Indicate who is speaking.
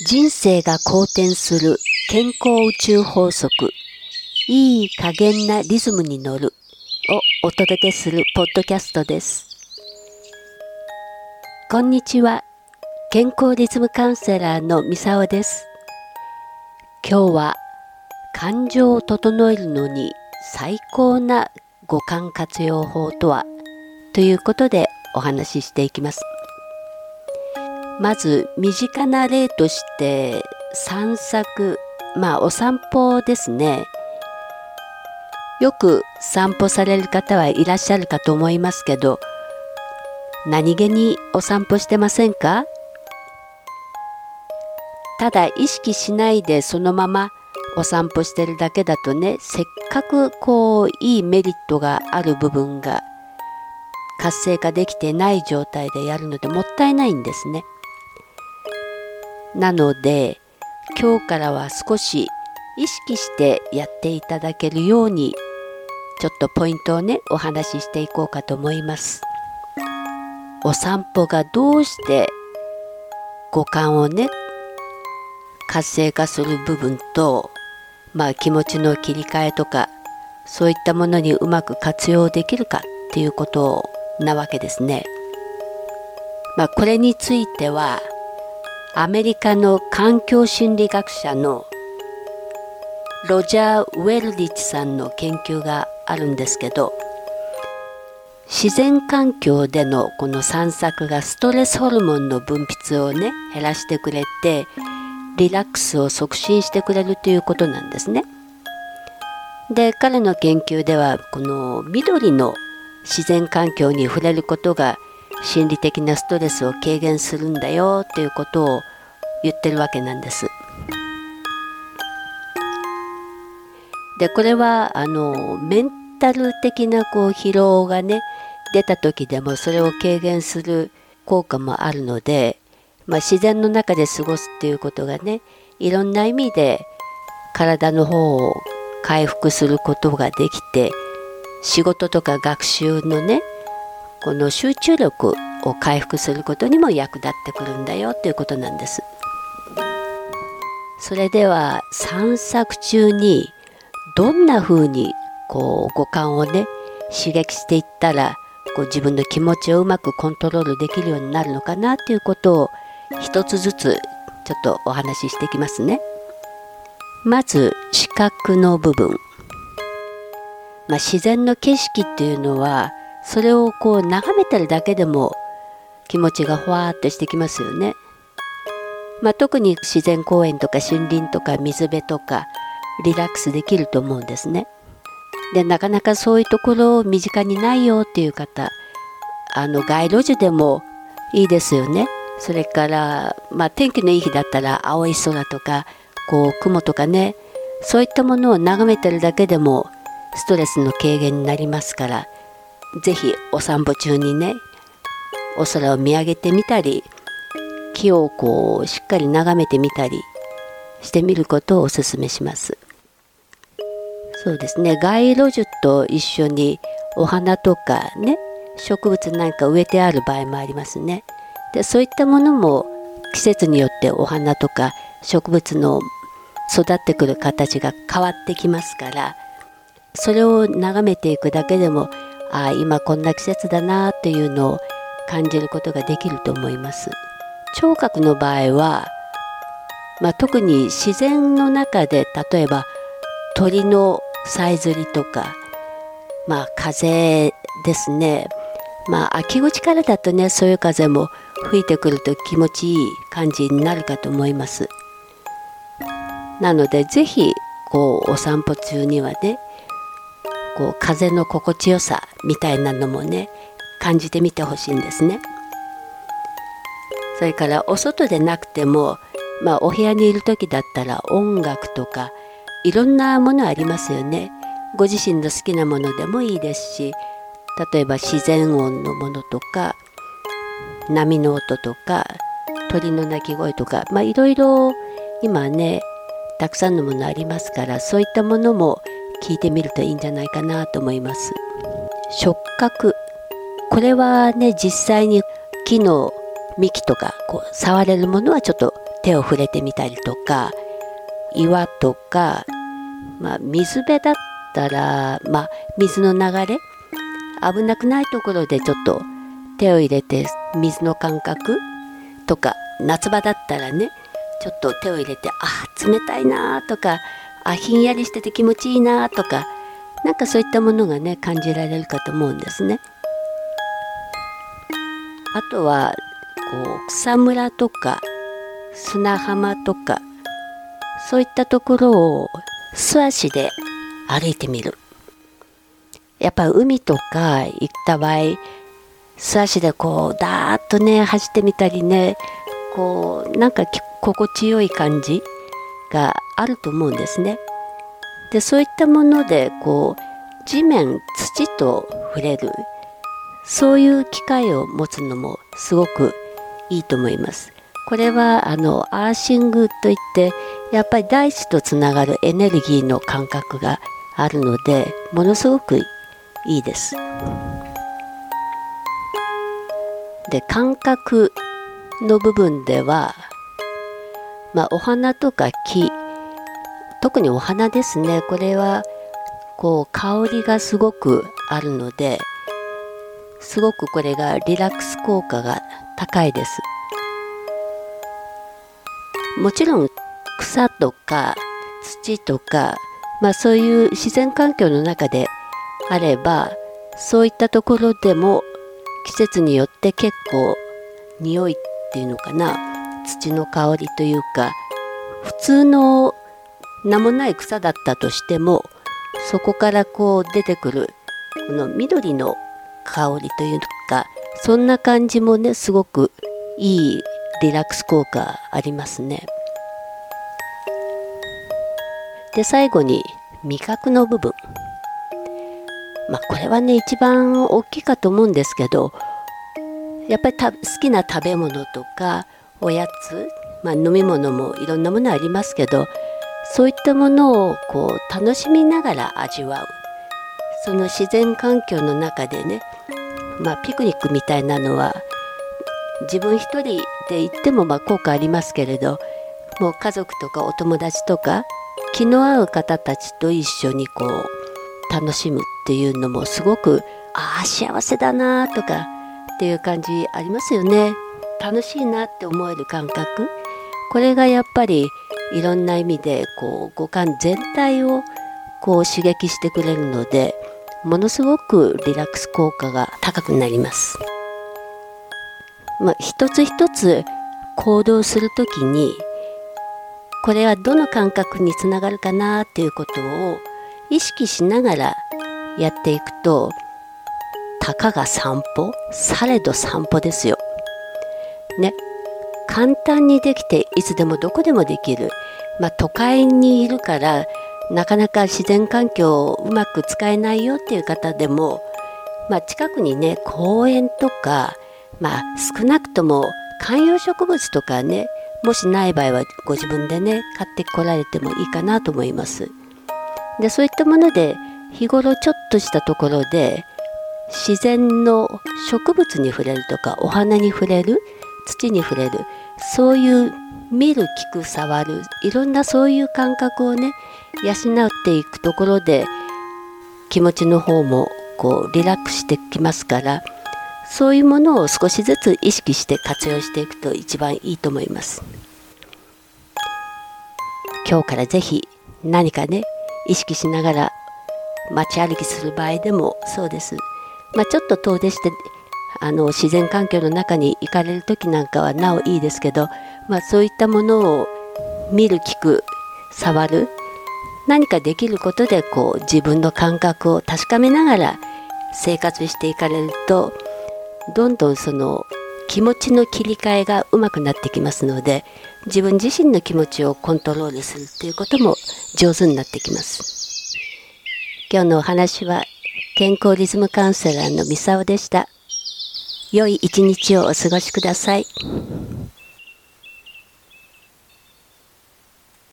Speaker 1: 人生が好転する健康宇宙法則。いい加減なリズムに乗る。をお届けするポッドキャストです。こんにちは。健康リズムカウンセラーのみさおです。今日は感情を整えるのに最高な五感活用法とは？ということでお話ししていきます。まず身近な例として散策まあお散歩ですねよく散歩される方はいらっしゃるかと思いますけど何気にお散歩してませんか？ただ意識しないでそのままお散歩してるだけだとねせっかくこういいメリットがある部分が活性化できてない状態でやるのでもったいないんですね。なので今日からは少し意識してやっていただけるようにちょっとポイントをねお話ししていこうかと思いますお散歩がどうして五感をね活性化する部分とまあ気持ちの切り替えとかそういったものにうまく活用できるかっていうことなわけですね。まあこれについてはアメリカの環境心理学者のロジャー・ウェルリッチさんの研究があるんですけど自然環境でのこの散策がストレスホルモンの分泌をね減らしてくれてリラックスを促進してくれるということなんですね。で彼の研究ではこの緑の自然環境に触れることが心理的なストレスを軽減するんだよっていうことを言ってるわけなんです。でこれはあのメンタル的なこう疲労がね出た時でもそれを軽減する効果もあるので、まあ、自然の中で過ごすっていうことがねいろんな意味で体の方を回復することができて仕事とか学習のねこの集中力を回復することにも役立ってくるんだよっていうことなんです。それでは散策中にどんな風にこう五感をね刺激していったらこう自分の気持ちをうまくコントロールできるようになるのかなっていうことを一つずつちょっとお話ししていきますね。まず視覚の部分、まあ、自然の景色っていうのはそれをこう眺めてるだけでも気持ちがふわーっとしてきますよね。まあ、特に自然公園とか森林とか水辺とかリラックスできると思うんですね。でなかなかそういうところ身近にないよっていう方あの街路樹でもいいですよね。それから、まあ、天気のいい日だったら青い空とかこう雲とかねそういったものを眺めてるだけでもストレスの軽減になりますからぜひお散歩中にねお空を見上げてみたり木をこうしっかり眺めてみたりしてみることをお勧めします。そうですね。街路樹と一緒にお花とかね植物なんか植えてある場合もありますね。でそういったものも季節によってお花とか植物の育ってくる形が変わってきますからそれを眺めていくだけでもあ今こんな季節だなっていうのを感じることができると思います。聴覚の場合は、まあ、特に自然の中で例えば鳥のさえずりとか、まあ、風ですね。まあ秋口からだとねそういう風も吹いてくると気持ちいい感じになるかと思います。なので是非こうお散歩中にはねこう風の心地よさみたいなのもね感じてみてほしいんですね。それからお外でなくても、まあ、お部屋にいる時だったら音楽とかいろんなものありますよね。ご自身の好きなものでもいいですし例えば自然音のものとか波の音とか鳥の鳴き声とかまあいろいろ今ねたくさんのものありますからそういったものも聞いてみるといいんじゃないかなと思います。触覚これはね実際に木の幹とかこう触れるものはちょっと手を触れてみたりとか岩とか、まあ、水辺だったら、まあ、水の流れ？危なくないところでちょっと手を入れて水の感覚とか夏場だったらねちょっと手を入れてあ冷たいなとかあひんやりしてて気持ちいいなとかなんかそういったものがね感じられるかと思うんですね。あとはこう草むらとか砂浜とかそういったところを素足で歩いてみるやっぱ海とか行った場合素足でこうダーッとね走ってみたりねこうなんか心地よい感じがあると思うんですね。でそういったものでこう地面土と触れるそういう機会を持つのもすごくいいと思います。これはあのアーシングといってやっぱり大地とつながるエネルギーの感覚があるのでものすごくいいです。で感覚の部分では、まあ、お花とか木特にお花ですね。これはこう香りがすごくあるのですごくこれがリラックス効果が高いです。もちろん草とか土とか、まあ、そういう自然環境の中であればそういったところでも季節によって結構匂いっていうのかな。土の香りというか普通の名もない草だったとしてもそこからこう出てくるこの緑の香りというかそんな感じもねすごくいいリラックス効果ありますね。で最後に味覚の部分まあこれはね一番大きいかと思うんですけどやっぱりた好きな食べ物とかおやつ、まあ、飲み物もいろんなものありますけどそういったものをこう楽しみながら味わう。その自然環境の中でね、まあ、ピクニックみたいなのは自分一人で行ってもま効果ありますけれどもう家族とかお友達とか気の合う方たちと一緒にこう楽しむっていうのもすごくああ幸せだなとかっていう感じありますよね。楽しいなって思える感覚。これがやっぱりいろんな意味でこう五感全体をこう刺激してくれるのでものすごくリラックス効果が高くなります。まあ、一つ一つ行動する時にこれはどの感覚につながるかなっていうことを意識しながらやっていくとたかが散歩？されど散歩ですよ。ね簡単にできていつでもどこでもできる、まあ、都会にいるからなかなか自然環境をうまく使えないよっていう方でも、まあ、近くにね公園とか、まあ、少なくとも観葉植物とかねもしない場合はご自分でね買ってこられてもいいかなと思います。でそういったもので日頃ちょっとしたところで自然の植物に触れるとかお花に触れる土に触れる。そういう見る聞く触る。いろんなそういう感覚をね養っていくところで気持ちの方もこうリラックスしてきますからそういうものを少しずつ意識して活用していくと一番いいと思います。今日からぜひ何かね意識しながら街歩きする場合でもそうです。まあ、ちょっと遠出してあの自然環境の中に行かれる時なんかはなおいいですけど、まあ、そういったものを見る聞く触る何かできることでこう自分の感覚を確かめながら生活していかれるとどんどんその気持ちの切り替えがうまくなってきますので自分自身の気持ちをコントロールするということも上手になってきます。今日のお話は健康リズムカウンセラーのミサオでした。良い一日をお過ごしください。